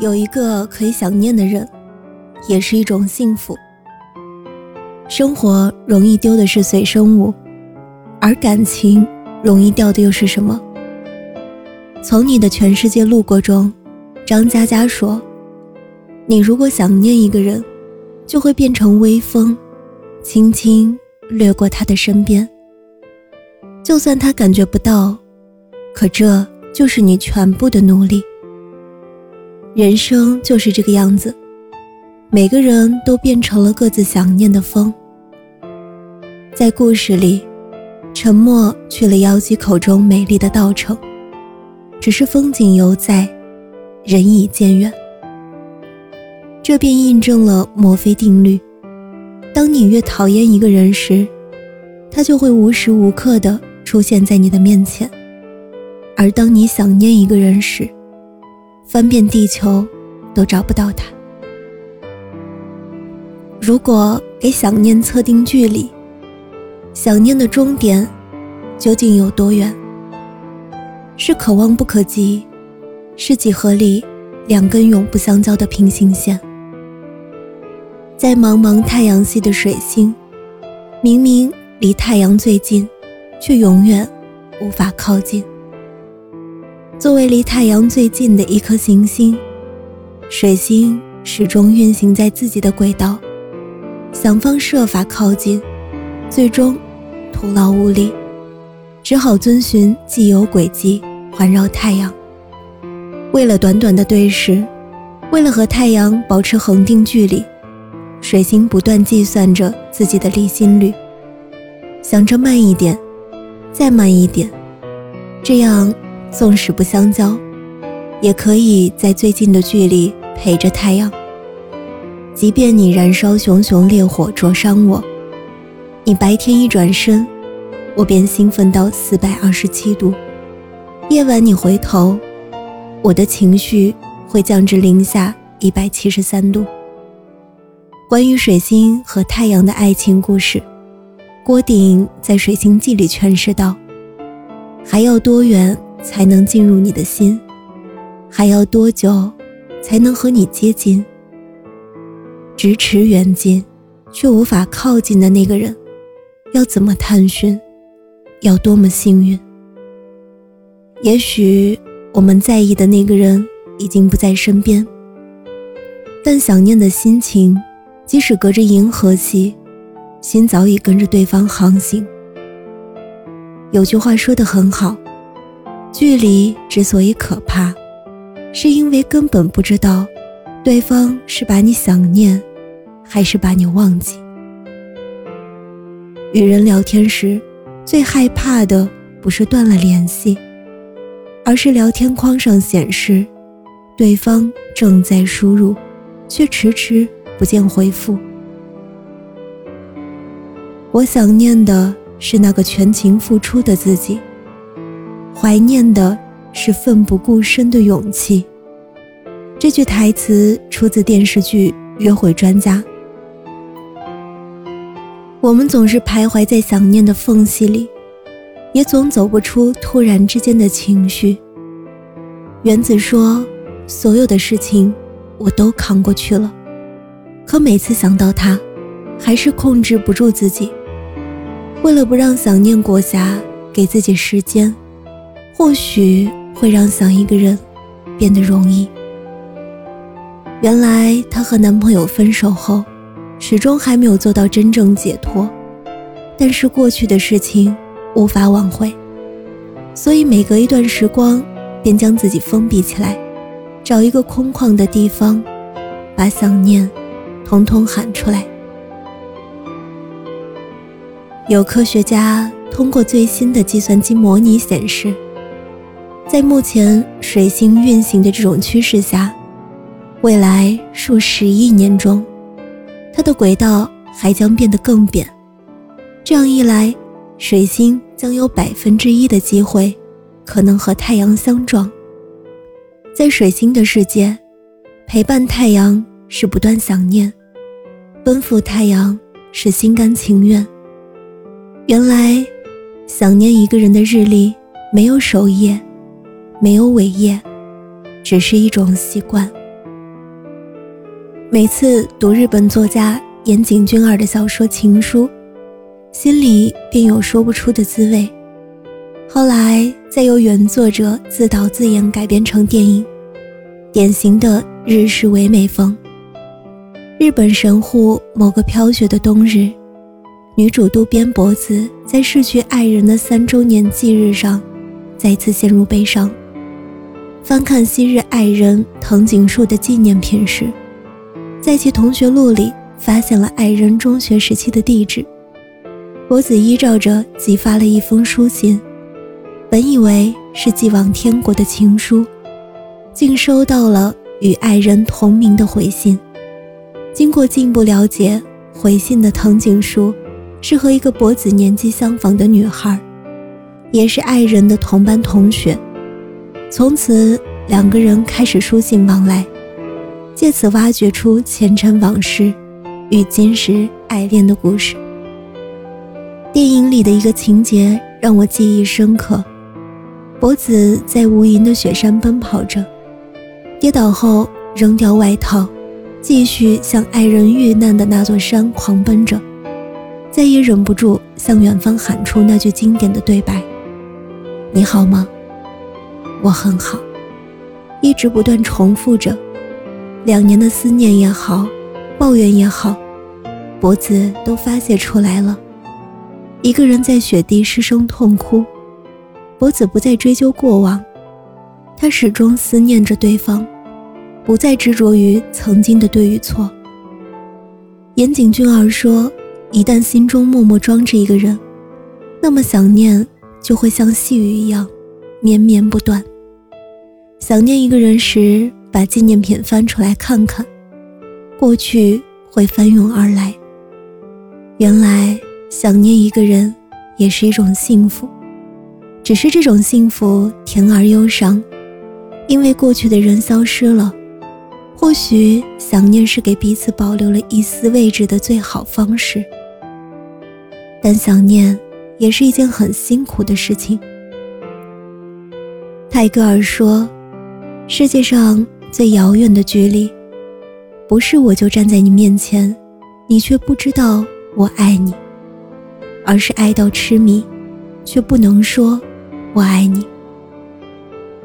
有一个可以想念的人，也是一种幸福。生活容易丢的是随身物，而感情容易掉的又是什么？从你的全世界路过中，张嘉佳说：“你如果想念一个人，就会变成微风，轻轻掠过他的身边。就算他感觉不到，可这就是你全部的努力。”人生就是这个样子，每个人都变成了各自想念的风。在故事里，沉默去了妖姬口中美丽的稻城，只是风景犹在，人已渐远。这便印证了墨菲定律：当你越讨厌一个人时，他就会无时无刻的出现在你的面前；而当你想念一个人时，翻遍地球，都找不到他。如果给想念测定距离，想念的终点究竟有多远？是可望不可及，是几何里两根永不相交的平行线。在茫茫太阳系的水星，明明离太阳最近，却永远无法靠近。作为离太阳最近的一颗行星，水星始终运行在自己的轨道，想方设法靠近，最终徒劳无力，只好遵循既有轨迹环绕太阳。为了短短的对视，为了和太阳保持恒定距离，水星不断计算着自己的离心率，想着慢一点，再慢一点，这样。纵使不相交，也可以在最近的距离陪着太阳。即便你燃烧熊熊烈火灼伤我，你白天一转身，我便兴奋到四百二十七度；夜晚你回头，我的情绪会降至零下一百七十三度。关于水星和太阳的爱情故事，郭顶在《水星记》里诠释道：“还要多远？”才能进入你的心，还要多久才能和你接近？咫尺远近却无法靠近的那个人，要怎么探寻？要多么幸运？也许我们在意的那个人已经不在身边，但想念的心情，即使隔着银河系，心早已跟着对方航行。有句话说得很好。距离之所以可怕，是因为根本不知道对方是把你想念，还是把你忘记。与人聊天时，最害怕的不是断了联系，而是聊天框上显示对方正在输入，却迟迟不见回复。我想念的是那个全情付出的自己。怀念的是奋不顾身的勇气。这句台词出自电视剧《约会专家》。我们总是徘徊在想念的缝隙里，也总走不出突然之间的情绪。原子说：“所有的事情我都扛过去了，可每次想到他，还是控制不住自己。为了不让想念裹挟，给自己时间。”或许会让想一个人变得容易。原来她和男朋友分手后，始终还没有做到真正解脱。但是过去的事情无法挽回，所以每隔一段时光，便将自己封闭起来，找一个空旷的地方，把想念统统喊出来。有科学家通过最新的计算机模拟显示，在目前水星运行的这种趋势下，未来数十亿年中，它的轨道还将变得更扁。这样一来，水星将有百分之一的机会可能和太阳相撞。在水星的世界，陪伴太阳是不断想念，奔赴太阳是心甘情愿。原来，想念一个人的日历没有首页，没有伟业，只是一种习惯。每次读日本作家岩井俊二的小说《情书》，心里便有说不出的滋味。后来再由原作者自导自演改编成电影，典型的日式唯美风。日本神户某个飘雪的冬日。女主渡边博子在逝去爱人的三周年忌日上，再次陷入悲伤。翻看昔日爱人藤井树的纪念品时，在其同学录里发现了爱人中学时期的地址。博子依照着寄发了一封书信，本以为是寄往天国的情书，竟收到了与爱人同名的回信。经过进一步了解，回信的藤井树。是和一个博子年纪相仿的女孩，也是爱人的同班同学。从此，两个人开始书信往来，借此挖掘出前尘往事与今时爱恋的故事。电影里的一个情节让我记忆深刻：博子在无垠的雪山奔跑着，跌倒后扔掉外套，继续向爱人遇难的那座山狂奔着。再也忍不住向远方喊出那句经典的对白：“你好吗？我很好。”一直不断重复着，两年的思念也好，抱怨也好，脖子都发泄出来了。一个人在雪地失声痛哭，脖子不再追究过往，他始终思念着对方，不再执着于曾经的对与错。岩井俊二说。一旦心中默默装着一个人，那么想念就会像细雨一样绵绵不断。想念一个人时，把纪念品翻出来看看，过去会翻涌而来。原来想念一个人也是一种幸福，只是这种幸福甜而忧伤，因为过去的人消失了。或许想念是给彼此保留了一丝位置的最好方式。但想念也是一件很辛苦的事情。泰戈尔说：“世界上最遥远的距离，不是我就站在你面前，你却不知道我爱你，而是爱到痴迷，却不能说我爱你。”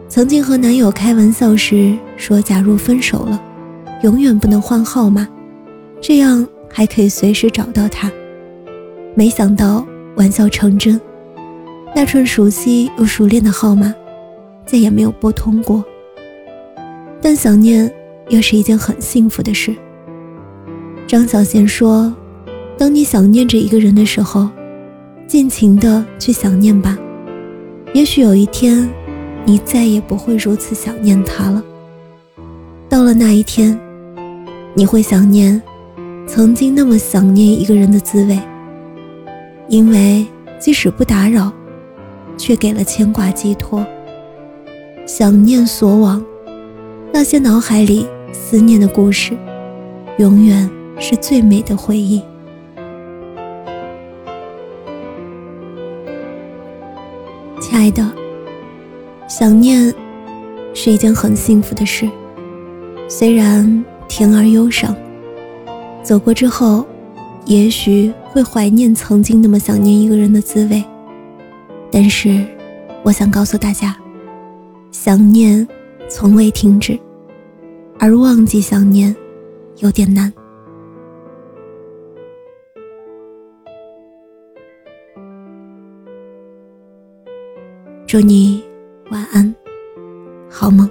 曾经和男友开玩笑时说：“假如分手了，永远不能换号码，这样还可以随时找到他。”没想到玩笑成真，那串熟悉又熟练的号码，再也没有拨通过。但想念又是一件很幸福的事。张小娴说：“当你想念着一个人的时候，尽情的去想念吧，也许有一天，你再也不会如此想念他了。到了那一天，你会想念曾经那么想念一个人的滋味。”因为即使不打扰，却给了牵挂寄托。想念所往，那些脑海里思念的故事，永远是最美的回忆。亲爱的，想念是一件很幸福的事，虽然甜而忧伤。走过之后。也许会怀念曾经那么想念一个人的滋味，但是，我想告诉大家，想念从未停止，而忘记想念有点难。祝你晚安，好梦。